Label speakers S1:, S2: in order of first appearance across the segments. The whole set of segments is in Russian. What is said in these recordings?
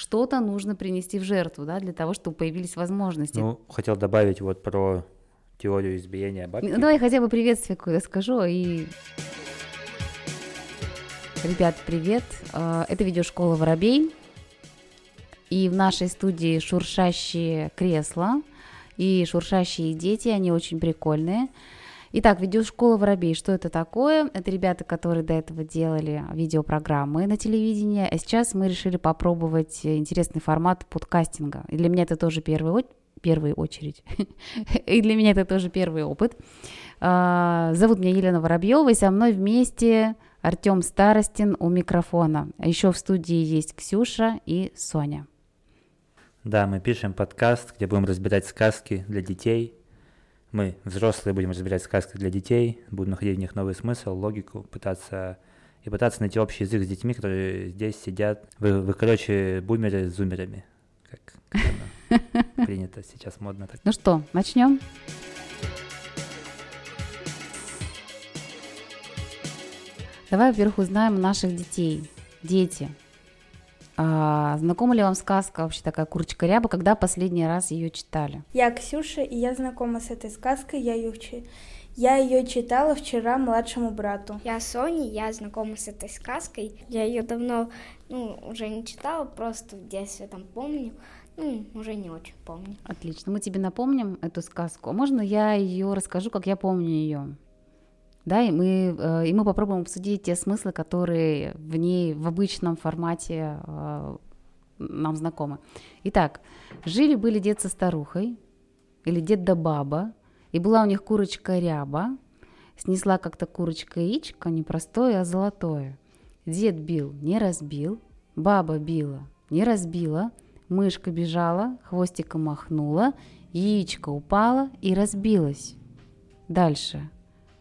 S1: что-то нужно принести в жертву, да, для того, чтобы появились возможности.
S2: Ну, хотел добавить вот про теорию избиения бабки.
S1: Ну, давай хотя бы приветствие какое-то скажу и... Ребят, привет! А, это видеошкола «Воробей». И в нашей студии шуршащие кресла и шуршащие дети, они очень прикольные. Итак, видеошкола «Воробей». Что это такое? Это ребята, которые до этого делали видеопрограммы на телевидении, а сейчас мы решили попробовать интересный формат подкастинга. И для меня это тоже первый, первая очередь. и для меня это тоже первый опыт. А, зовут меня Елена Воробьева, и со мной вместе Артем Старостин у микрофона. А еще в студии есть Ксюша и Соня.
S2: Да, мы пишем подкаст, где будем разбирать сказки для детей – мы, взрослые, будем разбирать сказки для детей, будем находить в них новый смысл, логику, пытаться и пытаться найти общий язык с детьми, которые здесь сидят. Вы, вы короче, бумеры с зумерами, как, как принято сейчас модно так.
S1: Ну что, начнем? Давай, во-первых, узнаем наших детей. Дети, а, знакома ли вам сказка вообще такая «Курочка ряба», когда последний раз ее читали?
S3: Я Ксюша, и я знакома с этой сказкой, я ее, я ее читала вчера младшему брату.
S4: Я Соня, я знакома с этой сказкой. Я ее давно, ну, уже не читала, просто в детстве там помню. Ну, уже не очень помню.
S1: Отлично. Мы тебе напомним эту сказку. А можно я ее расскажу, как я помню ее? Да, и мы, э, и мы попробуем обсудить те смыслы, которые в ней в обычном формате э, нам знакомы. Итак, жили-были дед со старухой, или дед да баба, и была у них курочка ряба, снесла как-то курочка яичко, не простое, а золотое. Дед бил, не разбил, баба била, не разбила, мышка бежала, хвостиком махнула, яичко упало и разбилось. Дальше.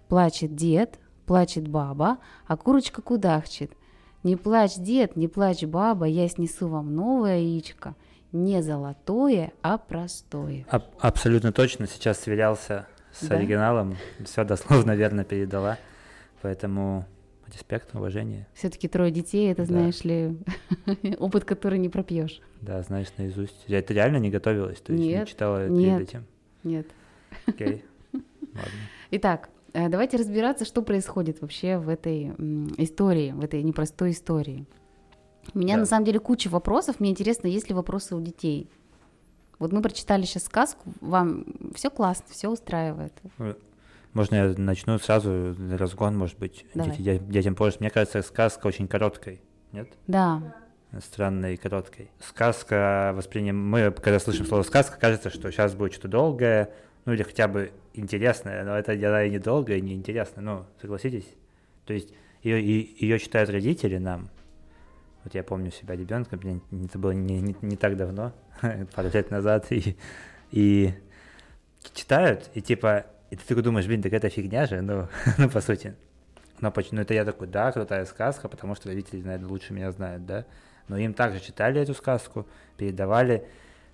S1: Плачет дед, плачет баба, а курочка кудахчет. Не плачь, дед, не плачь, баба, я снесу вам новое яичко. Не золотое, а простое.
S2: А- абсолютно точно. Сейчас сверялся с да? оригиналом. Все дословно верно передала. Поэтому респект, уважение.
S1: Все-таки трое детей, это, да. знаешь ли, опыт, который не пропьешь.
S2: Да, знаешь наизусть. Я это реально не готовилась, то есть
S1: нет,
S2: не читала
S1: нет,
S2: перед этим.
S1: Нет.
S2: Окей. Ладно.
S1: Итак, давайте разбираться, что происходит вообще в этой истории, в этой непростой истории. У меня да. на самом деле куча вопросов. Мне интересно, есть ли вопросы у детей. Вот мы прочитали сейчас сказку, вам все классно, все устраивает.
S2: Э, можно я начну сразу разгон, может быть, дети, детям позже. Мне кажется, сказка очень короткой, нет?
S1: Да.
S2: Странной и короткой. Сказка восприним... Мы, когда слышим слово сказка, кажется, что сейчас будет что-то долгое, ну или хотя бы интересная, но это она и недолго, и неинтересно, ну, согласитесь? То есть ее, ее читают родители нам. Вот я помню себя ребенком, это было не, не, не так давно, пару лет назад, и, и читают, и типа, и ты такой думаешь, блин, так это фигня же, ну, ну по сути. Но почему? Ну, это я такой, да, крутая сказка, потому что родители, наверное, лучше меня знают, да. Но им также читали эту сказку, передавали,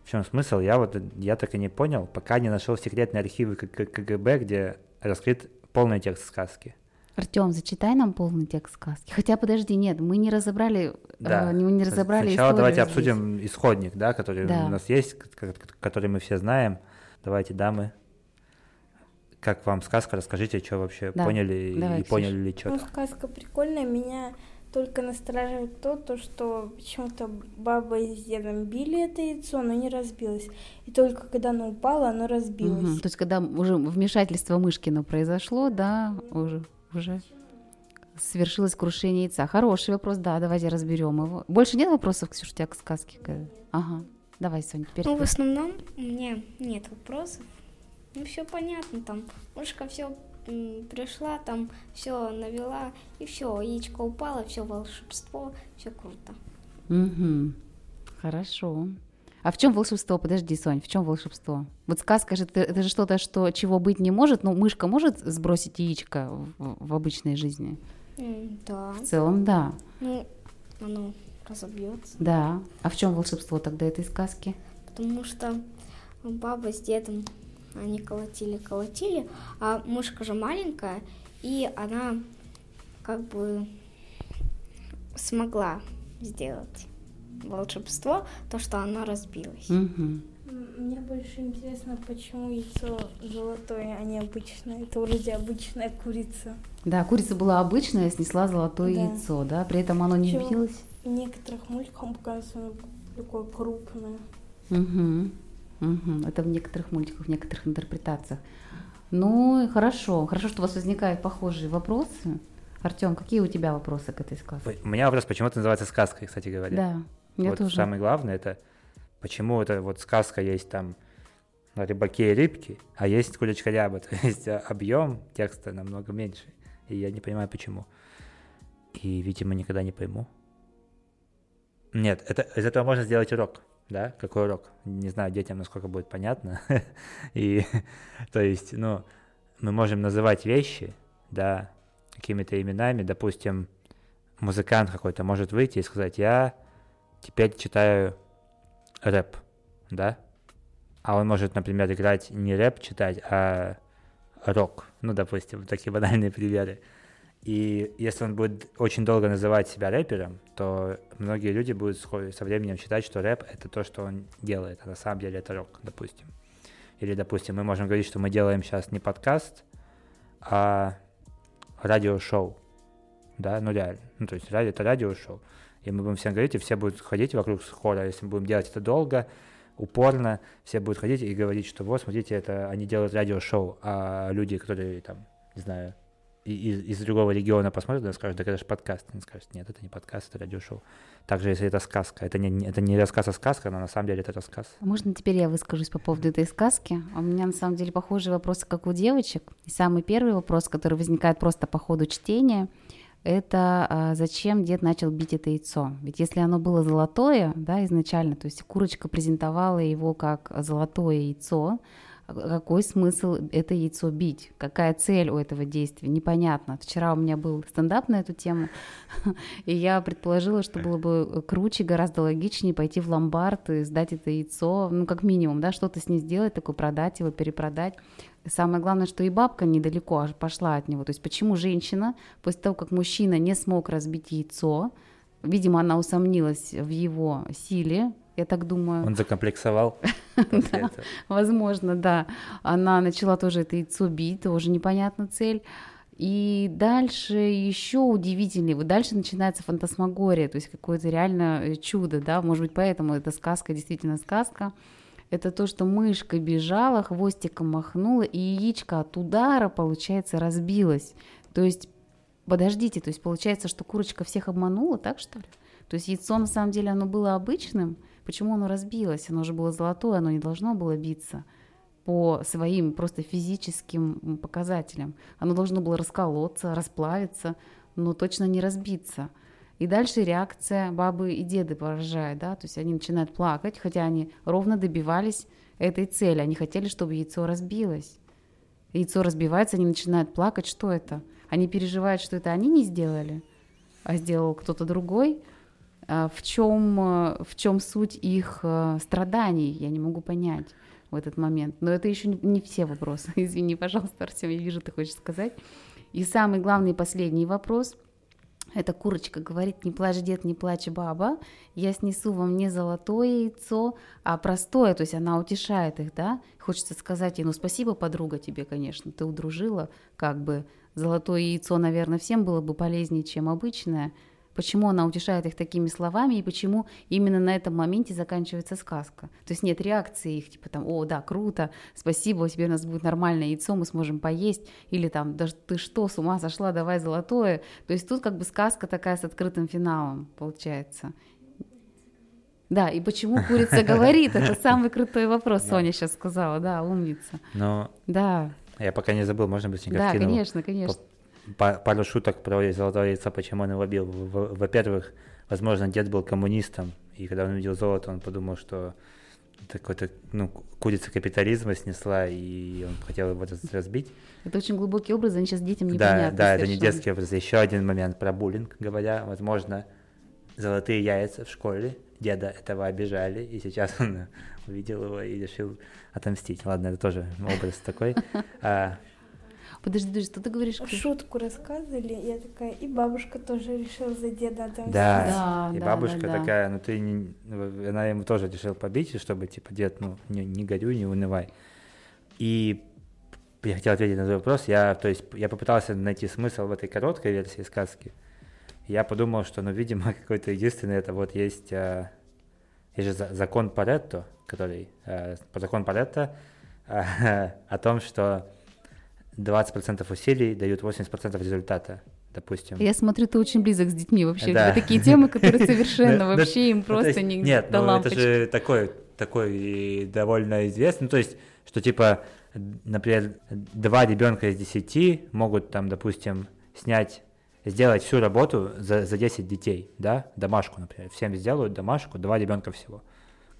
S2: в чем смысл? Я вот я так и не понял, пока не нашел секретные архивы КГБ, где раскрыт полный текст сказки.
S1: Артем, зачитай нам полный текст сказки. Хотя подожди, нет, мы не разобрали, да. э, не, не разобрали
S2: Сначала давайте здесь. обсудим исходник, да, который да. у нас есть, который мы все знаем. Давайте, дамы, как вам сказка? Расскажите, что вообще да. поняли Давай, и поняли ли что-то.
S3: Ну, сказка прикольная, меня только настораживает то, то, что почему-то баба с дедом били это яйцо, но не разбилось. И только когда оно упало, оно разбилось. Угу.
S1: То есть, когда уже вмешательство Мышкина произошло, да, уже, уже свершилось крушение яйца. Хороший вопрос, да, давайте разберем его. Больше нет вопросов, Ксюша, у тебя к сказке? Ага. Давай, Соня, теперь.
S4: Ну, в основном у меня нет вопросов. Ну, все понятно, там мышка все пришла, там все навела, и все, яичко упало, все волшебство, все круто.
S1: Угу. Хорошо. А в чем волшебство? Подожди, Сонь, в чем волшебство? Вот сказка же это, же что-то, что чего быть не может. Ну, мышка может сбросить яичко в, в обычной жизни?
S4: да.
S1: В целом, да.
S4: Ну, оно разобьется.
S1: Да. А в чем волшебство тогда этой сказки?
S4: Потому что баба с дедом они колотили, колотили, а мышка же маленькая, и она как бы смогла сделать волшебство, то, что оно разбилось.
S1: Мгм.
S3: М, Мне больше интересно, почему яйцо золотое, а не обычное. Это вроде обычная курица.
S1: Да, курица была обычная, снесла золотое
S3: Да.
S1: яйцо, да, при этом оно не
S3: Чего?
S1: билось.
S3: В некоторых мультиках показывается оно такое крупное.
S1: Мгм. Мгм. Это в некоторых мультиках, в некоторых интерпретациях. Ну, хорошо. Хорошо, что у вас возникают похожие вопросы. Артем, какие у тебя вопросы к этой сказке?
S2: У меня вопрос, почему это называется сказкой, кстати говоря.
S1: Да, мне
S2: вот
S1: тоже.
S2: самое главное, это почему это вот сказка есть там на рыбаке и рыбке, а есть кулечка ряба, то есть объем текста намного меньше. И я не понимаю, почему. И, видимо, никогда не пойму. Нет, это, из этого можно сделать урок, да? Какой урок? Не знаю, детям насколько будет понятно. И, то есть, ну, мы можем называть вещи, да, какими-то именами. Допустим, музыкант какой-то может выйти и сказать, я теперь читаю рэп, да? А он может, например, играть не рэп читать, а рок. Ну, допустим, такие банальные примеры. И если он будет очень долго называть себя рэпером, то многие люди будут со временем считать, что рэп — это то, что он делает, а на самом деле это рок, допустим. Или, допустим, мы можем говорить, что мы делаем сейчас не подкаст, а радиошоу. Да, ну реально. Ну, то есть радио — это радиошоу. И мы будем всем говорить, и все будут ходить вокруг хора. Если мы будем делать это долго, упорно, все будут ходить и говорить, что вот, смотрите, это они делают радиошоу, а люди, которые там, не знаю, из, из другого региона посмотрят и скажут, да это же подкаст. Они скажут, нет, это не подкаст, это радиошоу. Также, если это сказка, это не, это не рассказ, а сказка, но на самом деле это рассказ.
S1: А Можно теперь я выскажусь по поводу этой сказки? У меня на самом деле похожие вопросы, как у девочек. И самый первый вопрос, который возникает просто по ходу чтения, это а, зачем дед начал бить это яйцо? Ведь если оно было золотое, да, изначально, то есть курочка презентовала его как золотое яйцо, а какой смысл это яйцо бить? Какая цель у этого действия? Непонятно. Вчера у меня был стендап на эту тему, и я предположила, что было бы круче, гораздо логичнее пойти в ломбард и сдать это яйцо, ну, как минимум, да, что-то с ним сделать, такое продать его, перепродать. Самое главное, что и бабка недалеко аж пошла от него. То есть почему женщина, после того, как мужчина не смог разбить яйцо, видимо, она усомнилась в его силе, я так думаю.
S2: Он закомплексовал этого.
S1: Возможно, да. Она начала тоже это яйцо бить, тоже непонятна цель. И дальше еще удивительнее, вот дальше начинается фантасмагория, то есть какое-то реально э, чудо, да, может быть, поэтому эта сказка действительно сказка. Это то, что мышка бежала, хвостиком махнула, и яичко от удара, получается, разбилось. То есть, подождите, то есть получается, что курочка всех обманула, так что ли? То есть яйцо на самом деле оно было обычным, почему оно разбилось? Оно же было золотое, оно не должно было биться по своим просто физическим показателям. Оно должно было расколоться, расплавиться, но точно не разбиться. И дальше реакция бабы и деды поражает, да, то есть они начинают плакать, хотя они ровно добивались этой цели, они хотели, чтобы яйцо разбилось. Яйцо разбивается, они начинают плакать, что это? Они переживают, что это они не сделали, а сделал кто-то другой. А В чем, э, в чем суть их э, страданий, я не могу понять в этот момент. Но это еще не- все вопросы. Извини, пожалуйста, Артем, я вижу, ты хочешь сказать. И самый главный последний вопрос. Эта курочка говорит, не плачь, дед, не плачь, баба, я снесу вам не золотое яйцо, а простое, то есть она утешает их, да? Хочется сказать ей, ну спасибо, подруга, тебе, конечно, ты удружила, как бы золотое яйцо, наверное, всем было бы полезнее, чем обычное. Почему она утешает их такими словами и почему именно на этом моменте заканчивается сказка? То есть нет реакции их, типа там, о, да, круто, спасибо, теперь у нас будет нормальное яйцо, мы сможем поесть, или там, да ты что, с ума сошла, давай золотое. То есть тут как бы сказка такая с открытым финалом получается. Да, и почему курица говорит? Это самый крутой вопрос, Соня сейчас сказала, да, умница.
S2: Но
S1: Да,
S2: я пока не забыл, можно быстренько
S1: да, конечно, конечно.
S2: Па- пару шуток про золотое яйцо, почему он его бил. Во-первых, возможно, дед был коммунистом, и когда он увидел золото, он подумал, что какой-то, ну, курица капитализма снесла, и он хотел его раз- разбить.
S1: Это очень глубокий образ, они сейчас детям
S2: Да,
S1: непонятны
S2: да, это не детский образ. Еще один момент про буллинг, говоря, возможно, золотые яйца в школе деда этого обижали, и сейчас он увидел его и решил отомстить. Ладно, это тоже образ такой.
S1: Подожди, подожди, что ты говоришь?
S3: Шутку рассказывали, я такая, и бабушка тоже решила за деда отомстить.
S2: Да,
S1: Да,
S2: и
S1: да,
S2: бабушка
S1: да, да.
S2: такая, ну ты, не, она ему тоже решила побить, чтобы, типа, дед, ну, не, не горюй, не унывай. И я хотел ответить на твой вопрос, я, то есть, я попытался найти смысл в этой короткой версии сказки. Я подумал, что, ну, видимо, какой-то единственный, это вот есть, а, есть же за- закон Паретто, который, а, по закон Паретто а, о том, что 20% усилий дают 80% результата, допустим.
S1: Я смотрю, ты очень близок с детьми вообще.
S2: Да.
S1: тебя такие темы, которые совершенно вообще им
S2: ну, то
S1: просто не
S2: Нет, ну это же такой, такой и довольно известный, ну, то есть, что типа, например, два ребенка из десяти могут там, допустим, снять, сделать всю работу за, за 10 детей, да, домашку, например, всем сделают домашку, два ребенка всего,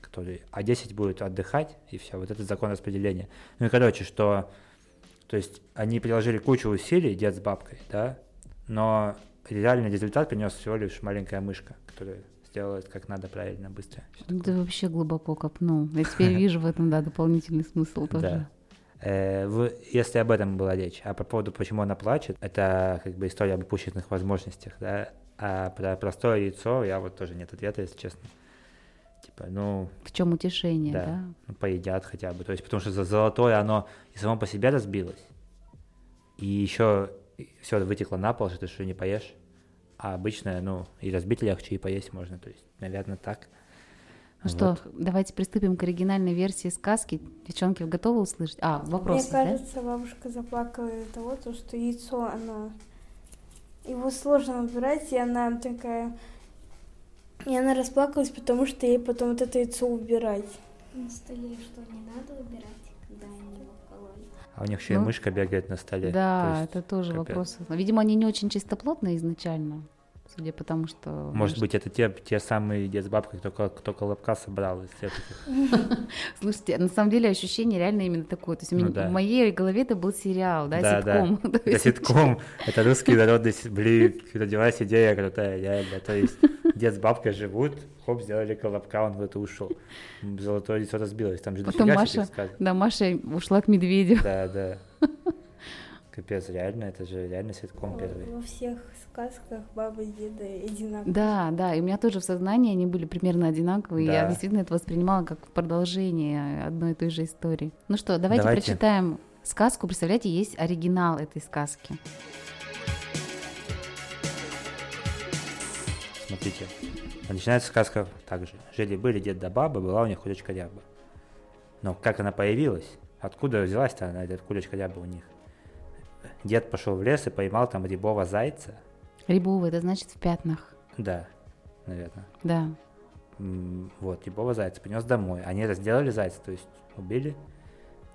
S2: которые, а 10 будут отдыхать, и все, вот этот закон распределения. Ну и короче, что, то есть, они приложили кучу усилий, дед с бабкой, да, но реальный результат принес всего лишь маленькая мышка, которая сделает как надо правильно, быстро.
S1: Ты вообще глубоко копнул. Я теперь вижу в этом, да, дополнительный смысл тоже.
S2: Э, если об этом была речь, а по поводу, почему она плачет, это как бы история об упущенных возможностях, да, а про простое яйцо я вот тоже нет ответа, если честно. Типа, ну,
S1: В чем утешение,
S2: да,
S1: да?
S2: ну, поедят хотя бы, то есть потому что за золотое оно и само по себе разбилось, и еще все вытекло на пол, что ты что не поешь, а обычное, ну, и разбить легче, и поесть можно, то есть, наверное, так.
S1: Ну что,
S2: Вот.
S1: давайте приступим к оригинальной версии сказки. Девчонки, вы готовы услышать? А, вопрос.
S3: Мне кажется, бабушка заплакала из-за того, то, что яйцо, оно... Его сложно убирать, и она такая... И она расплакалась, потому что ей потом вот это яйцо убирать.
S4: На столе что, не надо убирать, когда они его кололи?
S2: А у них еще и
S1: Ну,
S2: мышка бегает на столе.
S1: Да,
S2: то есть
S1: это тоже
S2: капец.
S1: вопрос. Видимо, они не очень чистоплотные изначально, судя по тому, что...
S2: Может быть, это те, те самые дед с бабкой, кто, кто колобка собрал из всех этих.
S1: Слушайте, на самом деле ощущение реально именно такое. То есть у
S2: Ну
S1: меня-
S2: да.
S1: в моей голове это был сериал, да,
S2: Да, да.
S1: ситком. То
S2: Это ситком, это русский народный, блин, родилась идея крутая, реально. То есть дед с бабкой живут, хоп, сделали колобка, он в это ушел. Золотое лицо разбилось, там же
S1: Потом
S2: дофига
S1: Маша, да, Маша ушла к медведю.
S2: Да, да. Капец, реально, это же реально ситком первый.
S3: Во всех сказках баба и деда одинаковые.
S1: Да, да, и у меня тоже в сознании они были примерно одинаковые. и Я
S2: Да.
S1: действительно это воспринимала как продолжение одной и той же истории. Ну что, давайте,
S2: Давайте.
S1: прочитаем сказку. Представляете, есть оригинал этой сказки.
S2: Смотрите, начинается сказка так же. Жили-были дед да баба, была у них курочка ряба. Но как она появилась? Откуда взялась-то она, эта курочка ряба у них? Дед пошел в лес и поймал там рябого зайца.
S1: Рябовый, это значит в пятнах.
S2: Да, наверное.
S1: Да.
S2: Вот, рябого зайца принес домой. Они разделали зайца, то есть убили,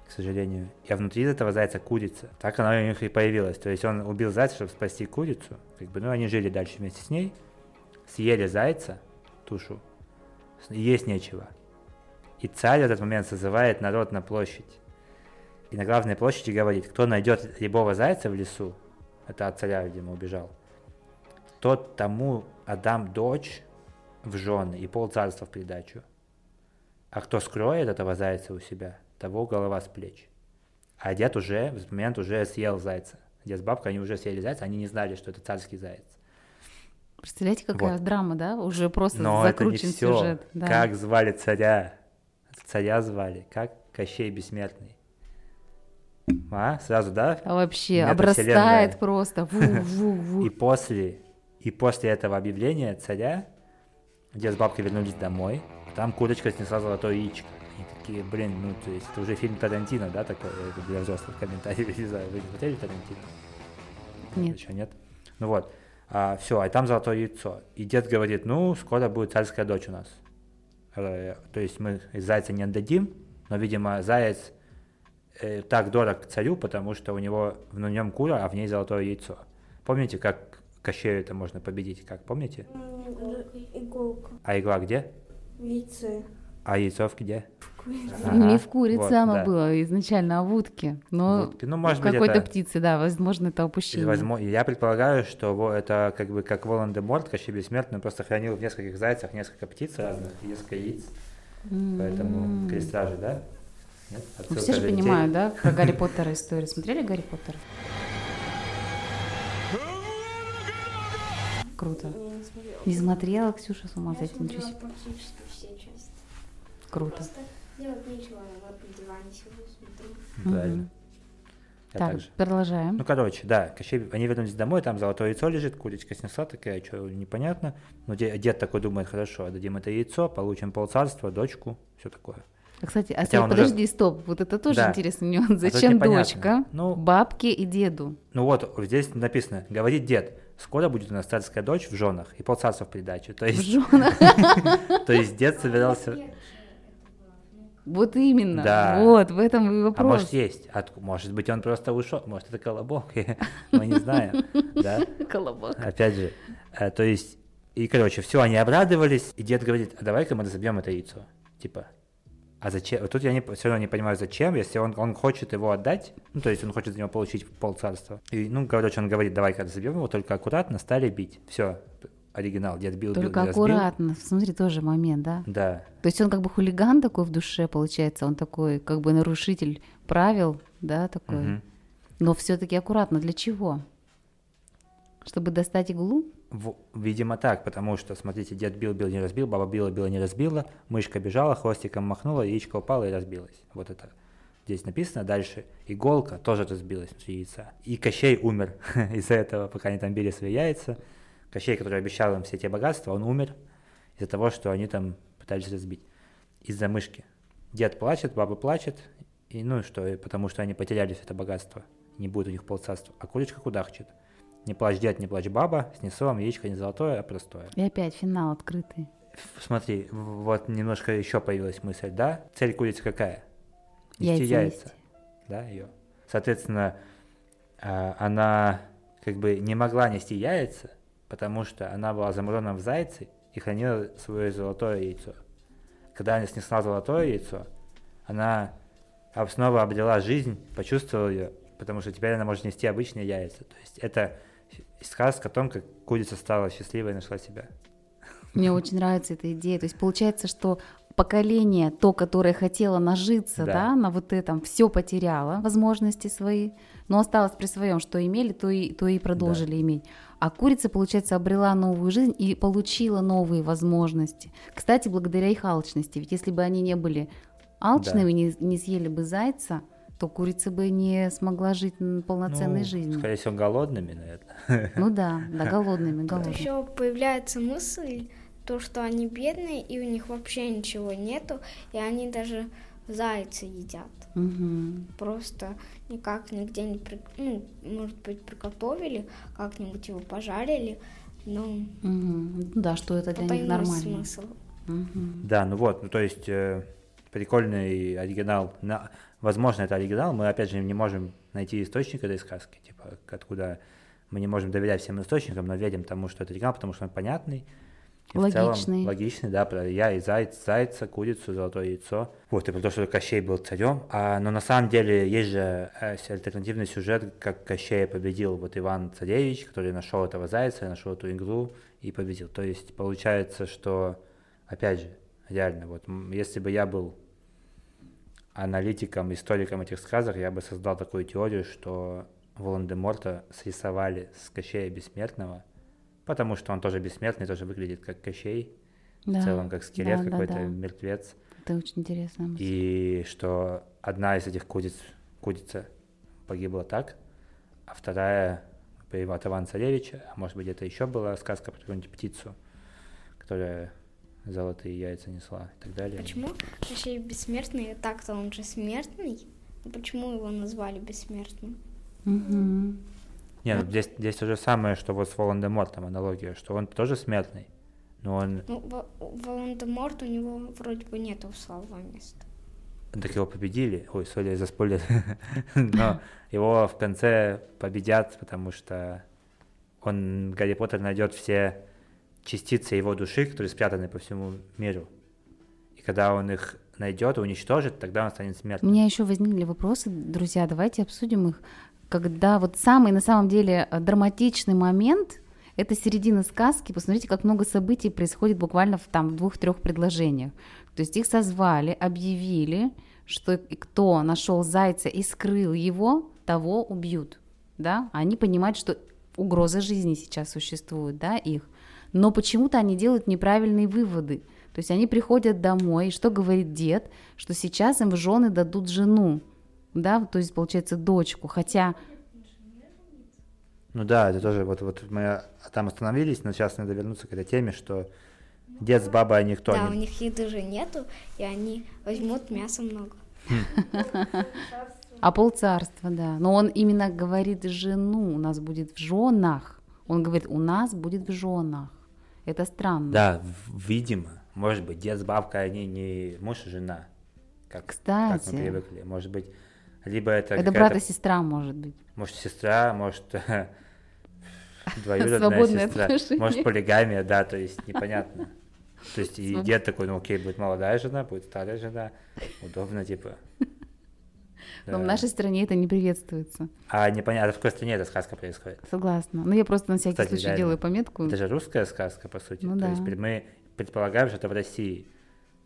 S2: к сожалению. И внутри этого зайца курица. Так она у них и появилась. То есть он убил зайца, чтобы спасти курицу. Как бы, ну, они жили дальше вместе с ней. Съели зайца, тушу. Есть нечего. И царь в этот момент созывает народ на площадь. И на главной площади говорит, кто найдет рябого зайца в лесу, это от царя, видимо, убежал, тот тому отдам дочь в жены и пол царства в придачу. А кто скроет этого зайца у себя, того голова с плеч. А дед уже, в этот момент уже съел зайца. Дед с бабкой, они уже съели зайца, они не знали, что это царский заяц.
S1: Представляете, какая
S2: Вот.
S1: драма, да? Уже просто
S2: Но это не
S1: закручен
S2: все.
S1: сюжет. Да.
S2: Как звали царя? Царя звали, как Кощей Бессмертный. А, сразу, да?
S1: А вообще обрастает просто.
S2: И после, и после этого объявления царя дед с бабкой вернулись домой, а там курочка снесла золотое яичко. И такие, блин, ну, то есть это уже фильм Тарантино, да, такой, это для взрослых комментариев, не знаю, вы смотрели Тарантино?
S1: Нет.
S2: Еще нет? Ну вот, все, а там золотое яйцо. И дед говорит, ну, скоро будет царская дочь у нас. Э, То есть мы зайца не отдадим, но, видимо, заяц э, так дорог царю, потому что у него в нем кура, а в ней золотое яйцо. Помните, как Кощею это можно победить? Как помните?
S3: Иголка
S2: А игла где?
S3: в яйце.
S2: А яйцо в где? Ага,
S1: Не в курице
S2: вот,
S1: оно
S2: да.
S1: было изначально, а в утке. Но
S2: В утке. Ну, может быть,
S1: какой-то
S2: это-
S1: птице, да, возможно, это упущение.
S2: Возможно, я предполагаю, что это как бы как Волан-де-Морт, Кощей Бессмертный, он просто хранил в нескольких зайцах несколько птиц разных, несколько яиц, поэтому крестражи, да? Нет?
S1: Ну,
S2: Отсылка
S1: все же
S2: детей.
S1: понимают, да, про Гарри Поттера историю. Смотрели Гарри Поттера? Круто.
S3: Не смотрела.
S1: Не смотрела, Ксюша, с ума сойти, ничего себе.
S4: практически все части.
S1: Круто.
S4: Просто делать нечего, вот на диване сижу, смотрю.
S2: Правильно.
S1: Мгм.
S2: Я
S1: Так,
S2: так же.
S1: продолжаем.
S2: Ну, короче, да, Кощей, они вернулись домой, там золотое яйцо лежит, курочка снесла такая, что непонятно. Но де- дед такой думает, хорошо, отдадим это яйцо, получим полцарства, дочку, все такое.
S1: А, Кстати, а
S2: Хотя он уже-
S1: подожди, стоп, вот это тоже
S2: Да.
S1: интересный нюанс.
S2: тут
S1: Зачем
S2: непонятно.
S1: дочка,
S2: Ну-
S1: бабке и деду?
S2: Ну вот, здесь написано, говорит дед, скоро будет у нас царская дочь в женах и полцарства в придачу. То
S1: В
S2: есть,
S1: женах.
S2: то есть дед собирался...
S1: Вот именно.
S2: Да.
S1: Вот, в этом и
S2: А
S1: вопрос.
S2: может есть, От- может быть он просто ушел, может это колобок, мы не знаем, да?
S1: Колобок.
S2: Опять же, э, то есть, и, короче, все, они обрадовались, и дед говорит, а давай-ка мы разобьем это яйцо. Типа, а зачем? Тут я не, все равно не понимаю, зачем, если он, он хочет его отдать, ну, то есть он хочет за него получить полцарства. И, ну, короче, он говорит, давай-ка разобьем его, только аккуратно стали бить. Все, оригинал, дед бил, бил,
S1: Только
S2: разбил.
S1: аккуратно. Смотри, тоже момент, да?
S2: Да,
S1: То есть он как бы хулиган такой в душе, получается, он такой как бы нарушитель правил, да, такой.
S2: мгм.
S1: Но все-таки аккуратно. Для чего? Чтобы достать иглу?
S2: Видимо так, потому что, смотрите, дед бил, бил, не разбил, баба била, била, не разбила, мышка бежала, хвостиком махнула, яичко упало и разбилось. Вот это здесь написано. Дальше иголка тоже разбилась внутри яйца. И Кощей умер из-за этого, пока они там били свои яйца. Кощей, который обещал им все эти богатства, он умер из-за того, что они там пытались разбить. Из-за мышки. Дед плачет, баба плачет, и ну что, потому что они потеряли все это богатство. Не будет у них полцарства. А курочка кудахчет. Не плачь, дед, не плачь, баба, снесу вам яичко не золотое, а простое.
S1: И опять финал открытый.
S2: Смотри, вот немножко еще появилась мысль, да? Цель курицы какая? Нести
S1: Яйца
S2: яйца,
S1: нести.
S2: да, ее. Соответственно, а, она как бы не могла нести яйца, потому что она была замурена в зайце и хранила свое золотое яйцо. Когда она снесла золотое яйцо, она об- снова обрела жизнь, почувствовала ее, потому что теперь она может нести обычные яйца. То есть это сказка о том, как курица стала счастливой и нашла себя.
S1: Мне очень нравится эта идея. То есть получается, что поколение, то, которое хотело нажиться,
S2: Да.
S1: да, на вот этом, все потеряло возможности свои, но осталось при своем, что имели, то и, то и продолжили иметь. А курица, получается, обрела новую жизнь и получила новые возможности. Кстати, благодаря их алчности. Ведь если бы они не были алчными, не, не съели бы зайца, то курица бы не смогла жить полноценной
S2: Ну,
S1: жизнью.
S2: Скорее всего, голодными, наверное.
S1: Ну да, да, голодными, голодными.
S4: Еще появляется мысль, то, что они бедные, и у них вообще ничего нету, и они даже зайца едят.
S1: Мгм.
S4: Просто никак нигде не, при- ну, может быть, приготовили, как-нибудь его пожарили, но.
S1: Ну да, что это для них нормально.
S4: смысл.
S1: Мгм.
S2: Да, ну вот, ну то есть э, прикольный оригинал. На, возможно, это оригинал, мы опять же не можем найти источник этой сказки, типа откуда мы не можем доверять всем источникам, но верим тому, что это оригинал, потому что он понятный. И в целом
S1: Логичный.
S2: логичный, да, про я и заяц, зайца, курицу, золотое яйцо. Вот, и про то, что Кощей был царем. А, но на самом деле есть же э, альтернативный сюжет, как Кощея победил вот Иван Царевич, который нашел этого зайца, нашел эту игру и победил. То есть получается, что, опять же, реально, вот если бы я был аналитиком, историком этих сказок, я бы создал такую теорию, что Волан-де-Морта срисовали с Кощея Бессмертного, потому что он тоже бессмертный, тоже выглядит как Кощей,
S1: Да,
S2: в целом как скелет
S1: да, да,
S2: какой-то,
S1: да.
S2: мертвец,
S1: Это очень интересно. мысль.
S2: и что одна из этих куриц, курица погибла так, а вторая появилась от Ивана Царевича, а может быть это еще была сказка про какую-нибудь птицу, которая золотые яйца несла и так далее.
S4: Почему Кощей бессмертный? Так-то он же смертный. Но Почему его назвали бессмертным?
S1: Мгм.
S2: Не, ну здесь, здесь то же самое, что вот с Волан-де-Мортом аналогия, что он тоже смертный, но он
S4: Ну, Во- Волан-де-Морт, у него вроде бы нету слабого места.
S2: так его победили. Ой, сори за спойлер. Но его в конце победят, потому что он, Гарри Поттер, найдет все частицы его души, которые спрятаны по всему миру. И когда он их найдет и уничтожит, тогда он станет
S1: У
S2: смертным.
S1: меня еще возникли вопросы, друзья, давайте обсудим их. Когда вот самый, на самом деле, драматичный момент, это середина сказки, посмотрите, как много событий происходит буквально в там двух-трех предложениях. То есть их созвали, объявили, что кто нашел зайца и скрыл его, того убьют, да? Они понимают, что угроза жизни сейчас существует, да, их. Но почему-то они делают неправильные выводы. То есть они приходят домой, и что говорит дед, что сейчас им в жены дадут жену, да, то есть получается дочку, хотя
S2: Ну да, это тоже вот, вот мы там остановились, но сейчас надо вернуться к этой теме, что дед с бабой, они кто?
S4: Да,
S2: они...
S4: у них еды же нету, и они возьмут мяса много.
S1: А полцарства, да. Но он именно говорит жену, у нас будет в женах. Он говорит, у нас будет в женах. Это странно.
S2: Да, видимо, может быть, дед с бабкой, они не муж и жена, как, как
S1: Кстати.
S2: мы привыкли. Может быть, либо это,
S1: Это брат и сестра, может быть.
S2: может, сестра, может, двоюродная сестра,
S1: отношения.
S2: может, полигамия, да, то есть непонятно. То есть и дед такой, ну окей, будет молодая жена, будет старая жена, удобно, типа.
S1: Но в
S2: Да.
S1: нашей стране это не приветствуется.
S2: А непонятно, в какой стране эта сказка происходит.
S1: Согласна. Ну, я просто на всякий
S2: Кстати,
S1: случай
S2: реально.
S1: делаю пометку.
S2: Это же русская сказка, по сути.
S1: Ну
S2: То
S1: да.
S2: есть мы предполагаем, что это в России.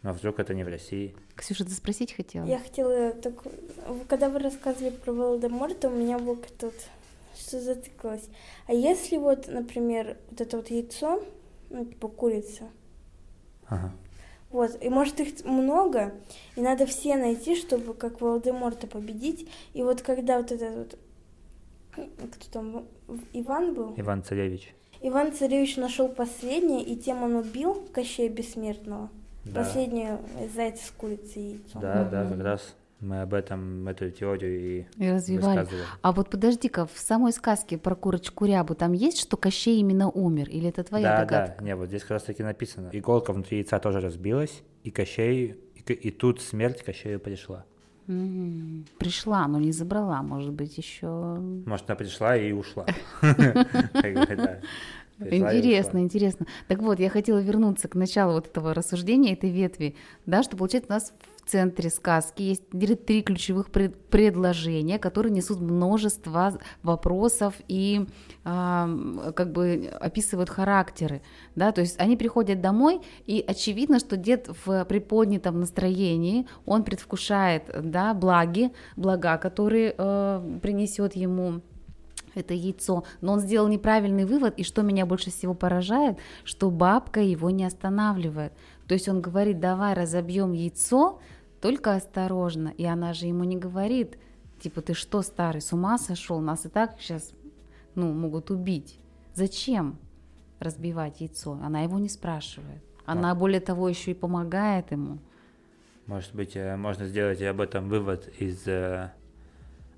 S2: Но вдруг это не в России.
S1: Ксюша, ты спросить хотела?
S3: Я хотела так, когда вы рассказывали про Волдеморта, у меня было как-то вот что затыкалось. А если вот, например, вот это вот яйцо, ну, типа курица,
S2: Ага.
S3: Вот, и может их много, и надо все найти, чтобы как Волдеморта победить. И вот когда вот этот вот, кто там, Иван был?
S2: Иван Царевич.
S3: Иван Царевич нашел последнее, и тем он убил Кощея Бессмертного.
S2: Да.
S3: Последнее зайца с курицей и яйцом.
S2: Да, да, как раз мы об этом, эту теорию и
S1: И развивали. А вот подожди-ка, в самой сказке про курочку рябу там есть, что Кощей именно умер? Или это твоя
S2: Да,
S1: догадка?
S2: да, не, вот здесь как раз таки написано. Иголка внутри яйца тоже разбилась, и Кощей, и, и тут смерть Кощею пришла.
S1: М, Пришла, но не забрала, может быть, еще.
S2: Может, она пришла и ушла. Да. Пришла
S1: Интересно, интересно. Так вот, я хотела вернуться к началу вот этого рассуждения, этой ветви, да, что получается у нас в центре сказки есть три ключевых пред- предложения, которые несут множество вопросов и а, как бы описывают характеры, да, то есть они приходят домой, и очевидно, что дед в приподнятом настроении, он предвкушает, да, благи, блага, которые э, принесет ему это яйцо. Но он сделал неправильный вывод, и что меня больше всего поражает, что бабка его не останавливает. То есть он говорит, давай разобьем яйцо, только осторожно. И она же ему не говорит, типа, ты что, старый, с ума сошел? Нас и так сейчас ну, могут убить. Зачем разбивать яйцо? Она его не спрашивает. Она, более того, еще и помогает ему.
S2: Может быть, э, можно сделать об этом вывод из э,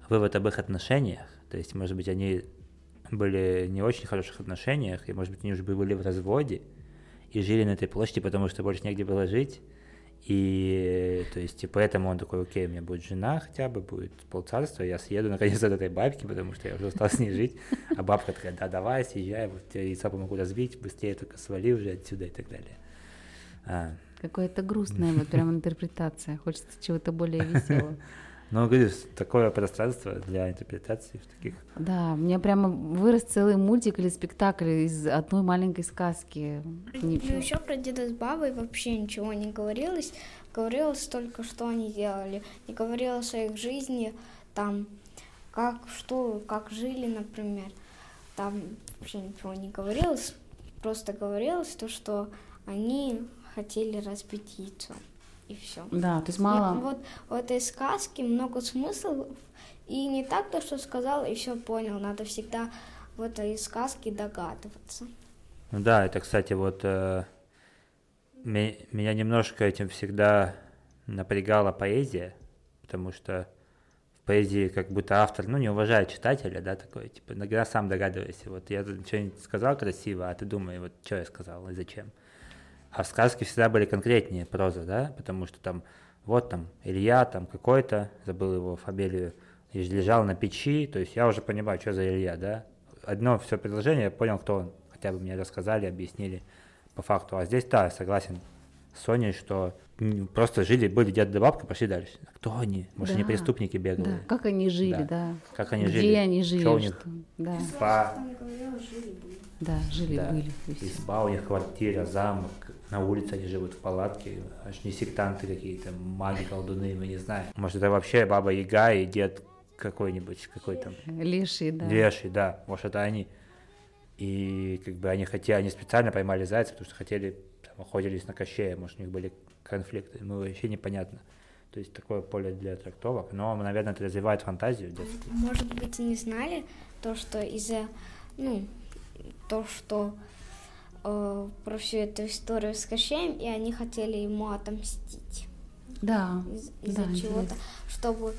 S2: вывод об их отношениях. То есть, может быть, они были не очень хороших отношениях, и, может быть, они уже были в разводе и жили на этой площади, потому что больше негде было жить. И, то есть, и поэтому он такой, окей, у меня будет жена хотя бы, будет полцарства, я съеду наконец от этой бабки, потому что я уже устал с ней жить. А бабка такая, да, давай, съезжай, вот тебе яйца помогу разбить, быстрее только свали уже отсюда и так далее. А,
S1: Какая-то грустная вот прям интерпретация. Хочется чего-то более веселого.
S2: Ну, говорю, такое пространство для интерпретации в таких.
S1: Да, у меня прямо вырос целый мультик или спектакль из одной маленькой сказки.
S4: Ну, еще про деда с бабой вообще ничего не говорилось. Говорилось только, что они делали. Не говорилось о их жизни, там, как, что, как жили, например. Там вообще ничего не говорилось. Просто говорилось то, что они хотели разбить яйцо. И все.
S1: Да, то есть мало...
S4: Вот в этой сказке много смыслов. И не так то, что сказал, и все понял. Надо всегда в этой сказке догадываться.
S2: Ну да, это, кстати, вот э, ме- меня немножко этим всегда напрягала поэзия, потому что в поэзии как будто автор, ну, не уважает читателя, да, такой, типа, иногда сам догадывайся, вот я что-нибудь сказал красиво, а ты думай, вот что я сказал и зачем. А в сказке всегда были конкретнее проза, да, потому что там, вот там Илья там какой-то, забыл его фамилию, лежал на печи, то есть я уже понимаю, что за Илья, да. Одно все предложение, я понял, кто он, хотя бы мне рассказали, объяснили по факту. А здесь, да, согласен с Соней, что просто жили, были дед да бабка, пошли дальше. Кто они? Может, они
S1: Да,
S2: преступники
S1: Да,
S2: беглые?
S1: как они жили,
S2: Да.
S1: да.
S2: Как они
S1: Где
S2: жили?
S1: они жили?
S2: Что у них?
S1: что- Да,
S2: Спа,
S1: да, жили,
S2: Да.
S1: были.
S2: изба у них, квартира, замок, на улице они живут в палатке, аж не сектанты какие-то, маги, колдуны, мы не знаем. Может, это вообще баба Яга и дед какой-нибудь, какой там,
S1: Леший, да.
S2: леший, да, может, это они. И как бы они хотели, они специально поймали зайца, потому что хотели, охотились на кощея, может, у них были конфликты, ну, вообще непонятно. То есть такое поле для трактовок, но, наверное, это развивает фантазию детскую.
S4: Может быть, и не знали то, что из-за, ну, то, что э, про всю эту историю с Кощеем, и они хотели ему отомстить
S1: Да,
S4: из-
S1: Да,
S4: из-за чего-то,
S1: интересно.
S4: чтобы,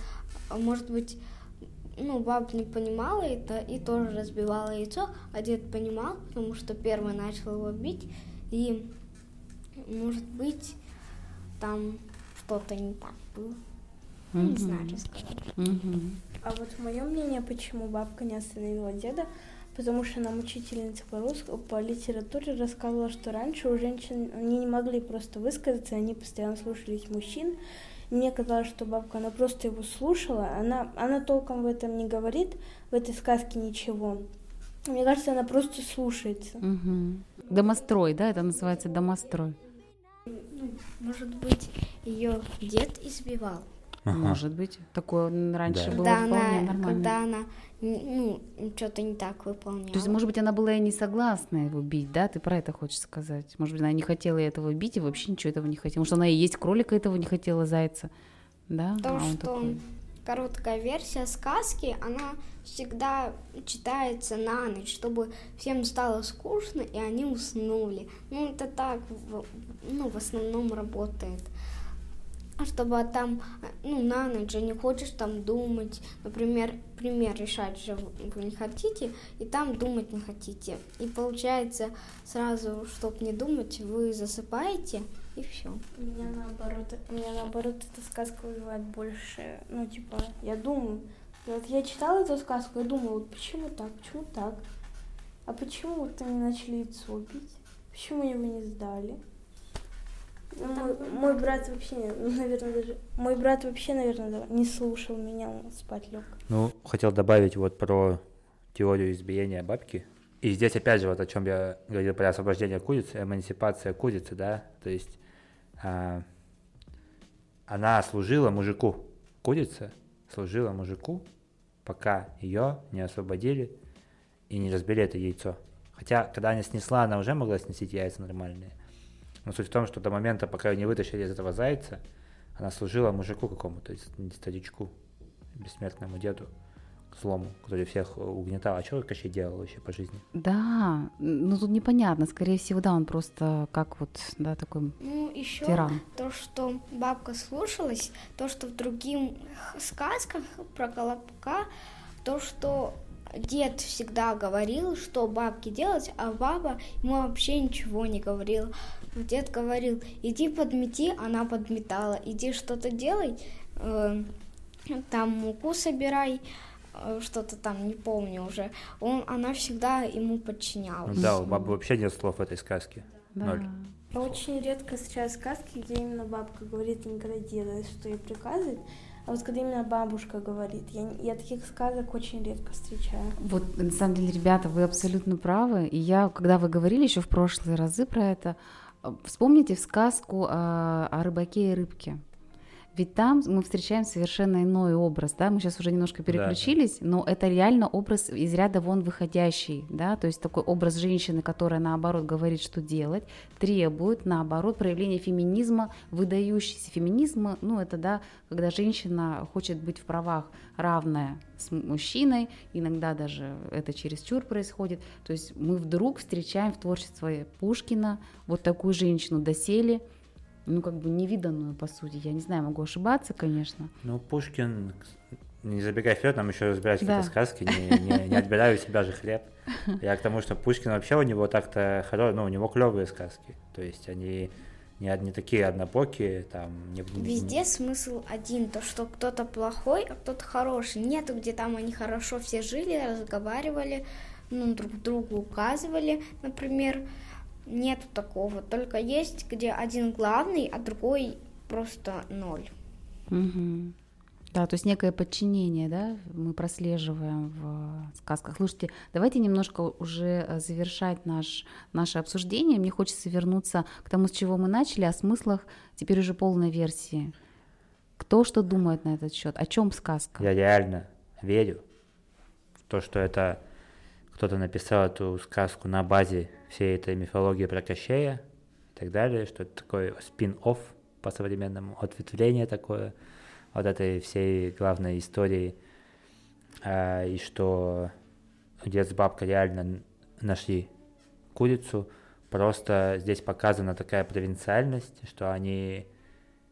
S4: может быть, ну, баб не понимала это и тоже разбивала яйцо, а дед понимал, потому что первый начал его бить, и, может быть, там что-то не так было. Ну, Не знаю, что сказать.
S1: Мгм.
S3: А вот мое мнение, почему бабка не остановила деда, потому что нам учительница по, рус... по литературе рассказывала, что раньше у женщин они не могли просто высказаться, они постоянно слушались мужчин. Мне казалось, что бабка, она просто его слушала, она, она толком в этом не говорит, в этой сказке ничего. Мне кажется, она просто слушается.
S1: Мгм. Домострой, да, это называется домострой.
S4: Может быть, ее дед избивал.
S2: Ага.
S1: Может быть. Такое раньше
S2: Да.
S1: было
S4: Когда
S1: вполне
S4: она,
S1: нормально.
S4: когда она, ну, что-то не так выполняла.
S1: То есть, может быть, она была и не согласна его бить, да? Ты про это хочешь сказать? Может быть, она не хотела этого бить и вообще ничего этого не хотела. Может, она и есть кролика этого не хотела, зайца, да?
S4: То,
S1: А он
S4: что
S1: такой,
S4: короткая версия сказки, она всегда читается на ночь, чтобы всем стало скучно, и они уснули. Ну, это так, ну, в основном работает. А чтобы там, ну, на ночь же не хочешь там думать, например, пример решать же вы не хотите, и там думать не хотите. И получается сразу, чтобы не думать, вы засыпаете, и все.
S3: У меня наоборот, у меня наоборот эта сказка вызывает больше, ну типа, я думаю, вот я читала эту сказку, я думала, вот почему так, почему так, а почему вот они начали яйцо бить, почему его не сдали? Ну, Мой, мой брат вообще, ну, наверное, даже, мой брат вообще, наверное, да, не слушал меня, он спать лег.
S2: Ну, хотел добавить вот про теорию избиения бабки. И здесь опять же вот о чем я говорил про освобождение курицы, эмансипация курицы, да, то есть она служила мужику, курица служила мужику, пока ее не освободили и не разбили это яйцо. Хотя, когда она снесла, она уже могла сносить яйца нормальные. Но суть в том, что до момента, пока ее не вытащили из этого зайца, она служила мужику какому-то, старичку, бессмертному деду, злому, который всех угнетал. А что Кощей делал вообще по жизни?
S1: Да, ну тут непонятно. Скорее всего, да, он просто как вот, да, такой
S4: Ну, еще
S1: тиран.
S4: то, что бабка слушалась, то, что в других сказках про Колобка, то, что дед всегда говорил, что бабке делать, а баба ему вообще ничего не говорила. Дед говорил, иди подмети, она подметала, иди что-то делай, э, там муку собирай, э, что-то там, не помню уже. Он, она всегда ему
S2: Ну
S4: подчинялась.
S2: да, у бабы вообще нет слов в этой сказке.
S1: Да.
S2: Ноль.
S3: Я очень редко встречаю сказки, где именно бабка говорит, а не когда делает, что ей приказывает. А вот когда именно бабушка говорит, я, я таких сказок очень редко встречаю.
S1: Вот, на самом деле, ребята, вы абсолютно правы. И я, когда вы говорили еще в прошлые разы про это, э, вспомните в сказку о, о рыбаке и рыбке. Ведь там мы встречаем совершенно иной образ, да, мы сейчас уже немножко
S2: Да, да.
S1: переключились, но это реально образ из ряда вон выходящий, да, то есть такой образ женщины, которая наоборот говорит, что делать, требует, наоборот, проявления феминизма, выдающийся феминизм, ну это, да, когда женщина хочет быть в правах равная с мужчиной, иногда даже это чересчур происходит, то есть мы вдруг встречаем в творчестве Пушкина вот такую женщину доселе, ну, как бы невиданную, по сути. Я не знаю, могу ошибаться, конечно.
S2: Ну, Пушкин, не забегай вперед, нам еще разбирать
S1: Да.
S2: какие-то сказки, не, не, не отбираю у себя же хлеб. Я к тому, что Пушкин вообще у него так-то хоро... ну, у него клевые сказки. То есть они не, не такие однобокие, там... Не, не-
S4: Везде смысл один, то что кто-то плохой, а кто-то хороший. Нету, где там они хорошо все жили, разговаривали, ну, друг другу указывали, например. Нету такого. Только есть, где один главный, а другой просто ноль.
S1: Угу. Да, то есть некое подчинение, да, мы прослеживаем в сказках. Слушайте, давайте немножко уже э, завершать наш, наше обсуждение. Мне хочется вернуться к тому, с чего мы начали, о смыслах теперь уже полной версии. Кто что думает на этот счет? О чем сказка?
S2: Я реально верю в то, что это кто-то написал эту сказку на базе всей этой мифологии про Кощея и так далее, что это такой спин-офф по-современному, ответвление такое – вот этой всей главной истории, а, и что дед с бабкой реально нашли курицу, просто здесь показана такая провинциальность, что они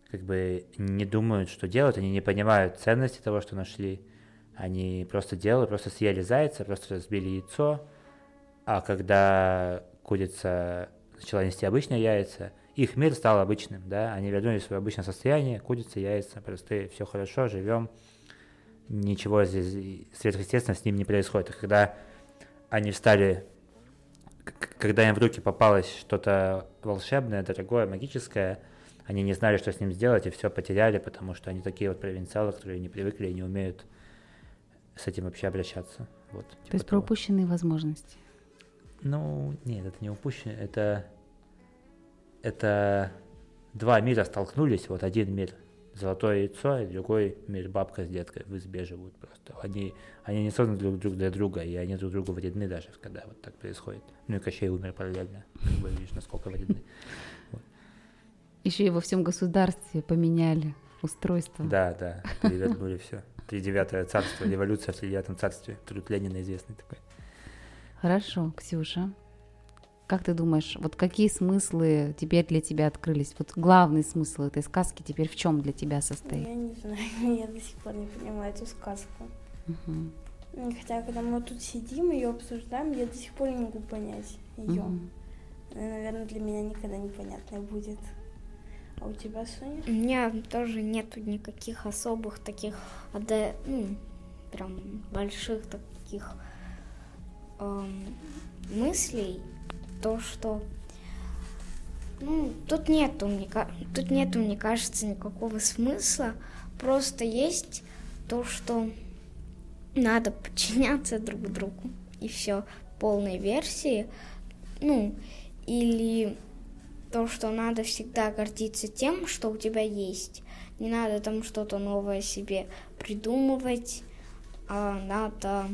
S2: как бы не думают, что делать, они не понимают ценности того, что нашли, они просто делают, просто съели зайца, просто разбили яйцо, а когда курица начала нести обычные яйца – их мир стал обычным, да, они вернулись в свое обычное состояние, курица, яйца, простые, все хорошо, живем, ничего здесь сверхъестественного с ним не происходит. А когда они встали, когда им в руки попалось что-то волшебное, дорогое, магическое, они не знали, что с ним сделать, и все потеряли, потому что они такие вот провинциалы, которые не привыкли и не умеют с этим вообще обращаться. Вот,
S1: типа То есть про упущенные возможности.
S2: Ну, нет, это не упущенные, это это два мира столкнулись, вот один мир золотое яйцо, и другой мир бабка с деткой в избе живут просто. Они, они не созданы друг, друг для друга, и они друг другу вредны даже, когда вот так происходит. Ну и Кощей умер параллельно, как бы видишь, насколько вредны. Вот.
S1: Еще и во всем государстве поменяли устройство.
S2: Да, да, перевернули все. Тридевятое царство, революция в тридевятом царстве, труд Ленина известный такой.
S1: Хорошо, Ксюша. Как ты думаешь, вот какие смыслы теперь для тебя открылись? Вот главный смысл этой сказки теперь в чем для тебя состоит?
S3: Я не знаю, я до сих пор не понимаю эту сказку.
S1: Угу.
S3: Хотя, когда мы тут сидим, ее обсуждаем, я до сих пор не могу понять ее.
S1: Угу.
S3: Наверное, для меня никогда непонятной будет. А у тебя, Соня?
S4: У меня тоже нету никаких особых таких, да, ну, прям больших таких эм, мыслей то, что ну, тут нету, мне, тут нету, мне кажется, никакого смысла. Просто есть то, что надо подчиняться друг другу. И все. Полной версии. Ну, или то, что надо всегда гордиться тем, что у тебя есть. Не надо там что-то новое себе придумывать, а надо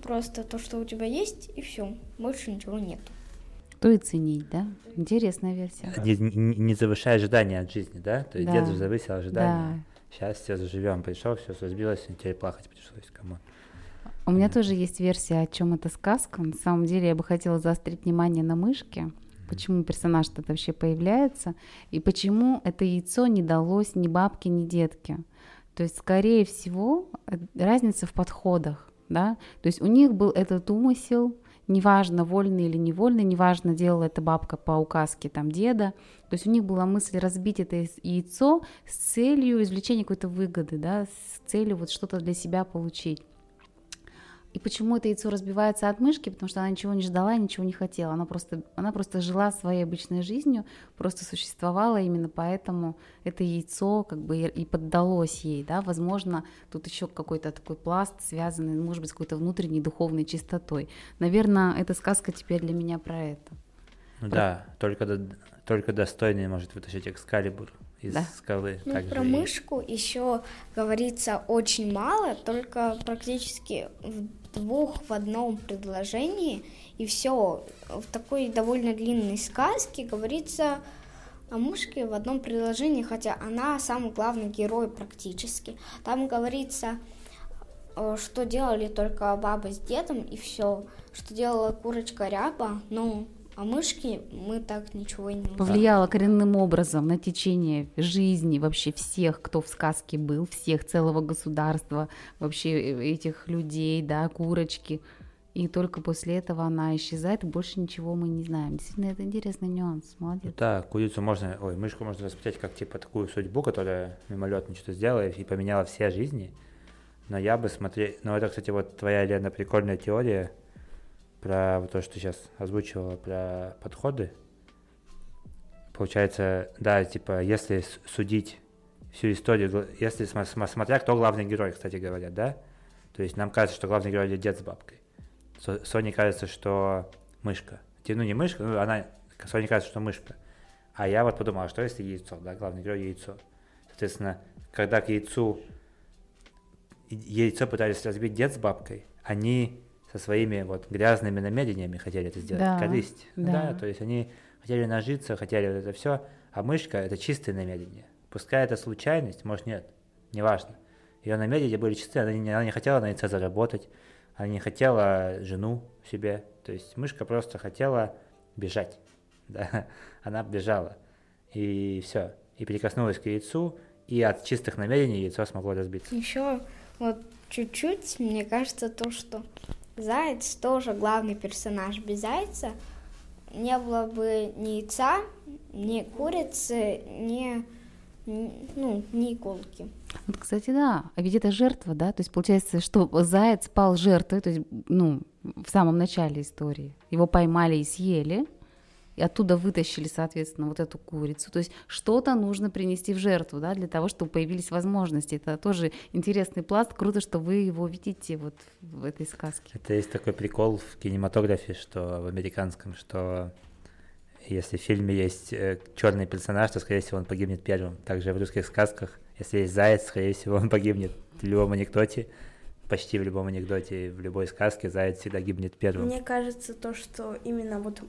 S4: Просто то, что у тебя есть, и все. Больше ничего нет.
S1: То и ценить, да? Интересная версия.
S2: Не, не, не завышай ожидания от жизни, да? То есть да. дед же завысил ожидания. Да. Сейчас все заживем, пришел, все разбилось, теперь плакать пришлось, кому.
S1: У меня тоже есть версия, о чем эта сказка. На самом деле я бы хотела заострить внимание на мышке, почему персонаж тут вообще появляется, и почему это яйцо не далось ни бабке, ни детке. То есть, скорее всего, э, разница в подходах да, то есть у них был этот умысел, неважно, вольный или невольный, неважно, делала это бабка по указке там деда, то есть у них была мысль разбить это яйцо с целью извлечения какой-то выгоды, да, с целью вот что-то для себя получить. И почему это яйцо разбивается от мышки? Потому что она ничего не ждала, ничего не хотела. Она просто, она просто жила своей обычной жизнью, просто существовала, именно поэтому это яйцо как бы и поддалось ей. Да? Возможно, тут еще какой-то такой пласт, связанный, может быть, с какой-то внутренней духовной чистотой. Наверное, эта сказка теперь для меня про это.
S2: Ну про... да, только, только достойный может вытащить экскалибур из да. скалы.
S4: Ну, про мышку еще говорится очень мало, только практически в двух в одном предложении, и все. В такой довольно длинной сказке говорится о мышке в одном предложении, хотя она самый главный герой практически. Там говорится, э, что делали только баба с дедом, и все. Что делала курочка ряба, ну, а мышки мы так ничего и не узнаем.
S1: Повлияло коренным образом на течение жизни вообще всех, кто в сказке был, всех целого государства, вообще э, этих людей, да, курочки. И только после этого она исчезает, и больше ничего мы не знаем. Действительно, это интересный нюанс. Молодец.
S2: Да, курицу можно, ой, мышку можно воспринимать как типа такую судьбу, которая мимолетно что-то сделала и поменяла все жизни. Но я бы смотрел, ну это, кстати, вот твоя, Лена, прикольная теория, про то, что сейчас озвучивала, про подходы. получается, да, типа, если судить всю историю, если смотря кто главный герой, кстати говоря, да, то есть нам кажется, что главный герой дед с бабкой. Соне кажется, что мышка. Ну, не мышка, ну, она, Соне кажется, что мышка. А я вот подумал, а что если яйцо, да, главный герой яйцо. Соответственно, когда к яйцу яйцо пытались разбить дед с бабкой, они со своими вот грязными намерениями хотели это сделать, да, корысть. Да. да, то есть они хотели нажиться, хотели вот это все, а мышка это чистое намерение. Пускай это случайность, может нет, неважно. Ее намерения были чистые, она не, она не хотела на яйце заработать, она не хотела жену себе, то есть мышка просто хотела бежать, да, она бежала, и все, и прикоснулась к яйцу, и от чистых намерений яйцо смогло разбиться.
S4: Еще вот чуть-чуть, мне кажется, то, что Заяц тоже главный персонаж. Без Зайца не было бы ни яйца, ни курицы, ни, ну, ни иголки.
S1: Вот, кстати, да. А ведь это жертва, да? То есть получается, что заяц пал жертвой, то есть, ну, в самом начале истории. Его поймали и съели, и оттуда вытащили, соответственно, вот эту курицу. То есть что-то нужно принести в жертву, да, для того, чтобы появились возможности. Это тоже интересный пласт. Круто, что вы его видите вот в этой сказке.
S2: Это есть такой прикол в кинематографе, что в американском, что если в фильме есть э, черный персонаж, то, скорее всего, он погибнет первым. Также в русских сказках, если есть заяц, скорее всего, он погибнет в любом анекдоте почти в любом анекдоте, в любой сказке заяц всегда гибнет первым.
S3: Мне кажется, то, что именно вот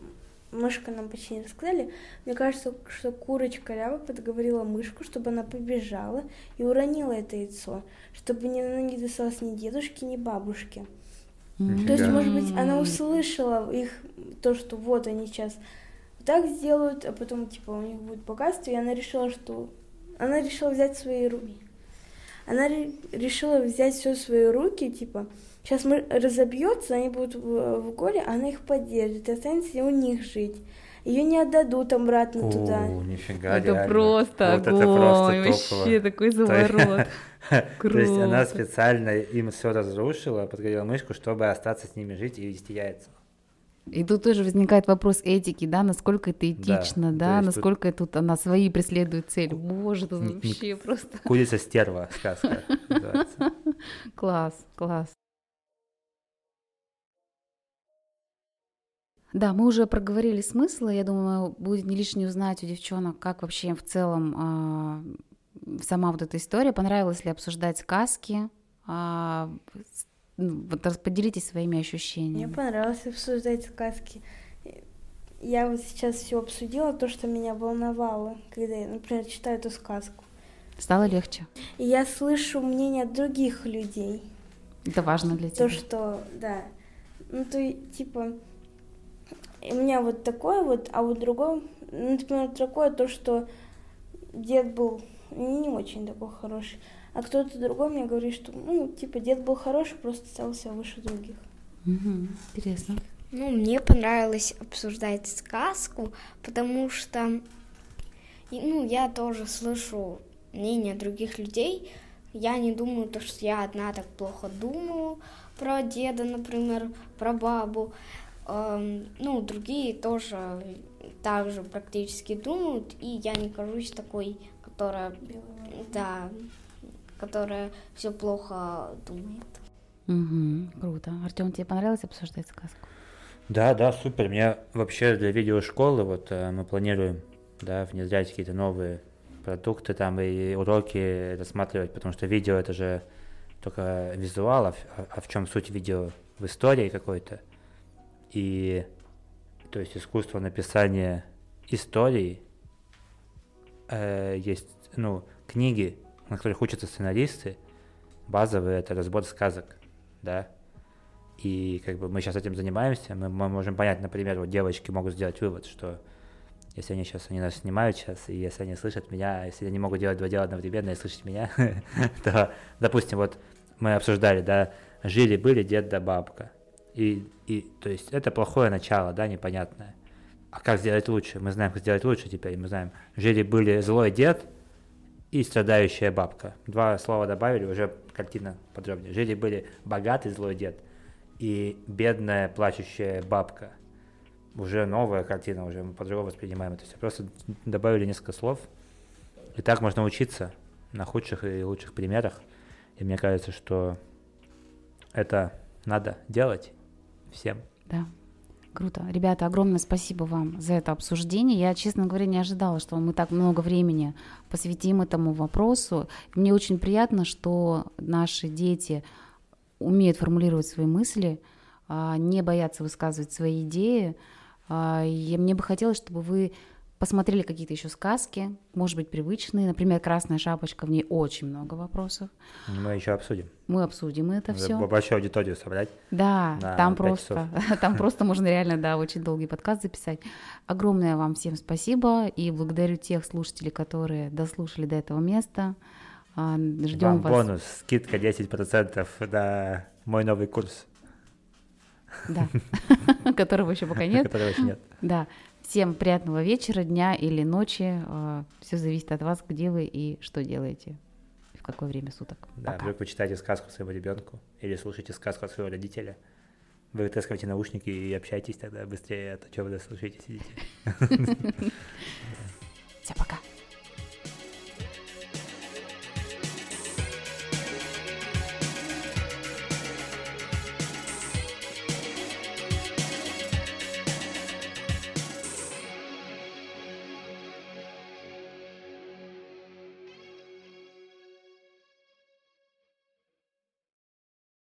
S3: мышка нам почти не рассказали. Мне кажется, что курочка Лява подговорила мышку, чтобы она побежала и уронила это яйцо, чтобы не, она не досталось ни дедушке, ни бабушке. Mm-hmm. То есть, может быть, она услышала их, то, что вот они сейчас так сделают, а потом, типа, у них будет богатство, и она решила, что... Она решила взять свои руки. Она решила взять все в свои руки, типа, Сейчас мы разобьется, они будут в, в горе, она их поддержит, и останется у них жить. Ее не отдадут обратно
S2: О,
S3: туда.
S2: Нифига,
S1: это
S2: реально.
S1: просто вот огонь, это просто вообще такой заворот.
S2: То есть она специально им все разрушила, подгорела мышку, чтобы остаться с ними жить и вести яйца.
S1: И тут тоже возникает вопрос этики, да, насколько это этично, да, да насколько тут... тут она свои преследует цели. Боже, тут вообще просто...
S2: Курица стерва сказка
S1: Класс, класс. Да, мы уже проговорили смыслы. Я думаю, будет не лишне узнать у девчонок, как вообще в целом э, сама вот эта история. Понравилось ли обсуждать сказки? Э, вот поделитесь своими ощущениями.
S3: Мне понравилось обсуждать сказки. Я вот сейчас все обсудила, то, что меня волновало, когда я, например, читаю эту сказку.
S1: Стало легче.
S3: И я слышу мнение других людей.
S1: Это важно для тебя.
S3: То, что, да. Ну, то, типа, у меня вот такое вот, а вот другое, ну, например, такое то, что дед был не очень такой хороший, а кто-то другой мне говорит, что, ну, типа, дед был хороший, просто остался выше других.
S1: Угу, интересно.
S4: Ну, мне понравилось обсуждать сказку, потому что, ну, я тоже слышу мнение других людей. Я не думаю, то, что я одна так плохо думаю про деда, например, про бабу ну, другие тоже также практически думают, и я не кажусь такой, которая, да, которая все плохо думает.
S1: Угу, круто. Артем, тебе понравилось обсуждать сказку?
S2: Да, да, супер. Мне вообще для видеошколы вот э, мы планируем, да, внедрять какие-то новые продукты там и уроки рассматривать, потому что видео это же только визуал, а, а в чем суть видео в истории какой-то. И то есть искусство написания историй э, есть, ну, книги, на которых учатся сценаристы, базовые это разбор сказок, да. И как бы мы сейчас этим занимаемся, мы, мы можем понять, например, вот девочки могут сделать вывод, что если они сейчас, они нас снимают сейчас, и если они слышат меня, если они могут делать два дела одновременно и слышать меня, то, допустим, вот мы обсуждали, да, жили-были дед да бабка, и, и, то есть это плохое начало, да, непонятное. А как сделать лучше? Мы знаем, как сделать лучше теперь. Мы знаем, жили-были злой дед и страдающая бабка. Два слова добавили, уже картина подробнее. Жили-были богатый злой дед и бедная плачущая бабка. уже новая картина, уже мы по-другому воспринимаем это все. Просто добавили несколько слов, и так можно учиться на худших и лучших примерах. И мне кажется, что это надо делать всем.
S1: Да. Круто. Ребята, огромное спасибо вам за это обсуждение. Я, честно говоря, не ожидала, что мы так много времени посвятим этому вопросу. Мне очень приятно, что наши дети умеют формулировать свои мысли, а, не боятся высказывать свои идеи. А, и мне бы хотелось, чтобы вы посмотрели какие-то еще сказки, может быть, привычные. Например, «Красная шапочка», в ней очень много вопросов.
S2: Мы еще обсудим.
S1: Мы обсудим это все.
S2: Большую аудиторию собрать.
S1: Да, там просто, там просто можно реально, да, очень долгий подкаст записать. Огромное вам всем спасибо и благодарю тех слушателей, которые дослушали до этого места. А, Ждем
S2: вас. бонус, скидка 10% на мой новый курс.
S1: Да, которого еще пока нет.
S2: Которого еще нет.
S1: Да. Всем приятного вечера, дня или ночи. А, Все зависит от вас, где вы и что делаете, в какое время суток.
S2: Да, Пока. вдруг вы читаете сказку своему ребенку или слушаете сказку от своего родителя. Вы вытаскиваете наушники и общайтесь тогда быстрее, а то что вы дослушаете, сидите.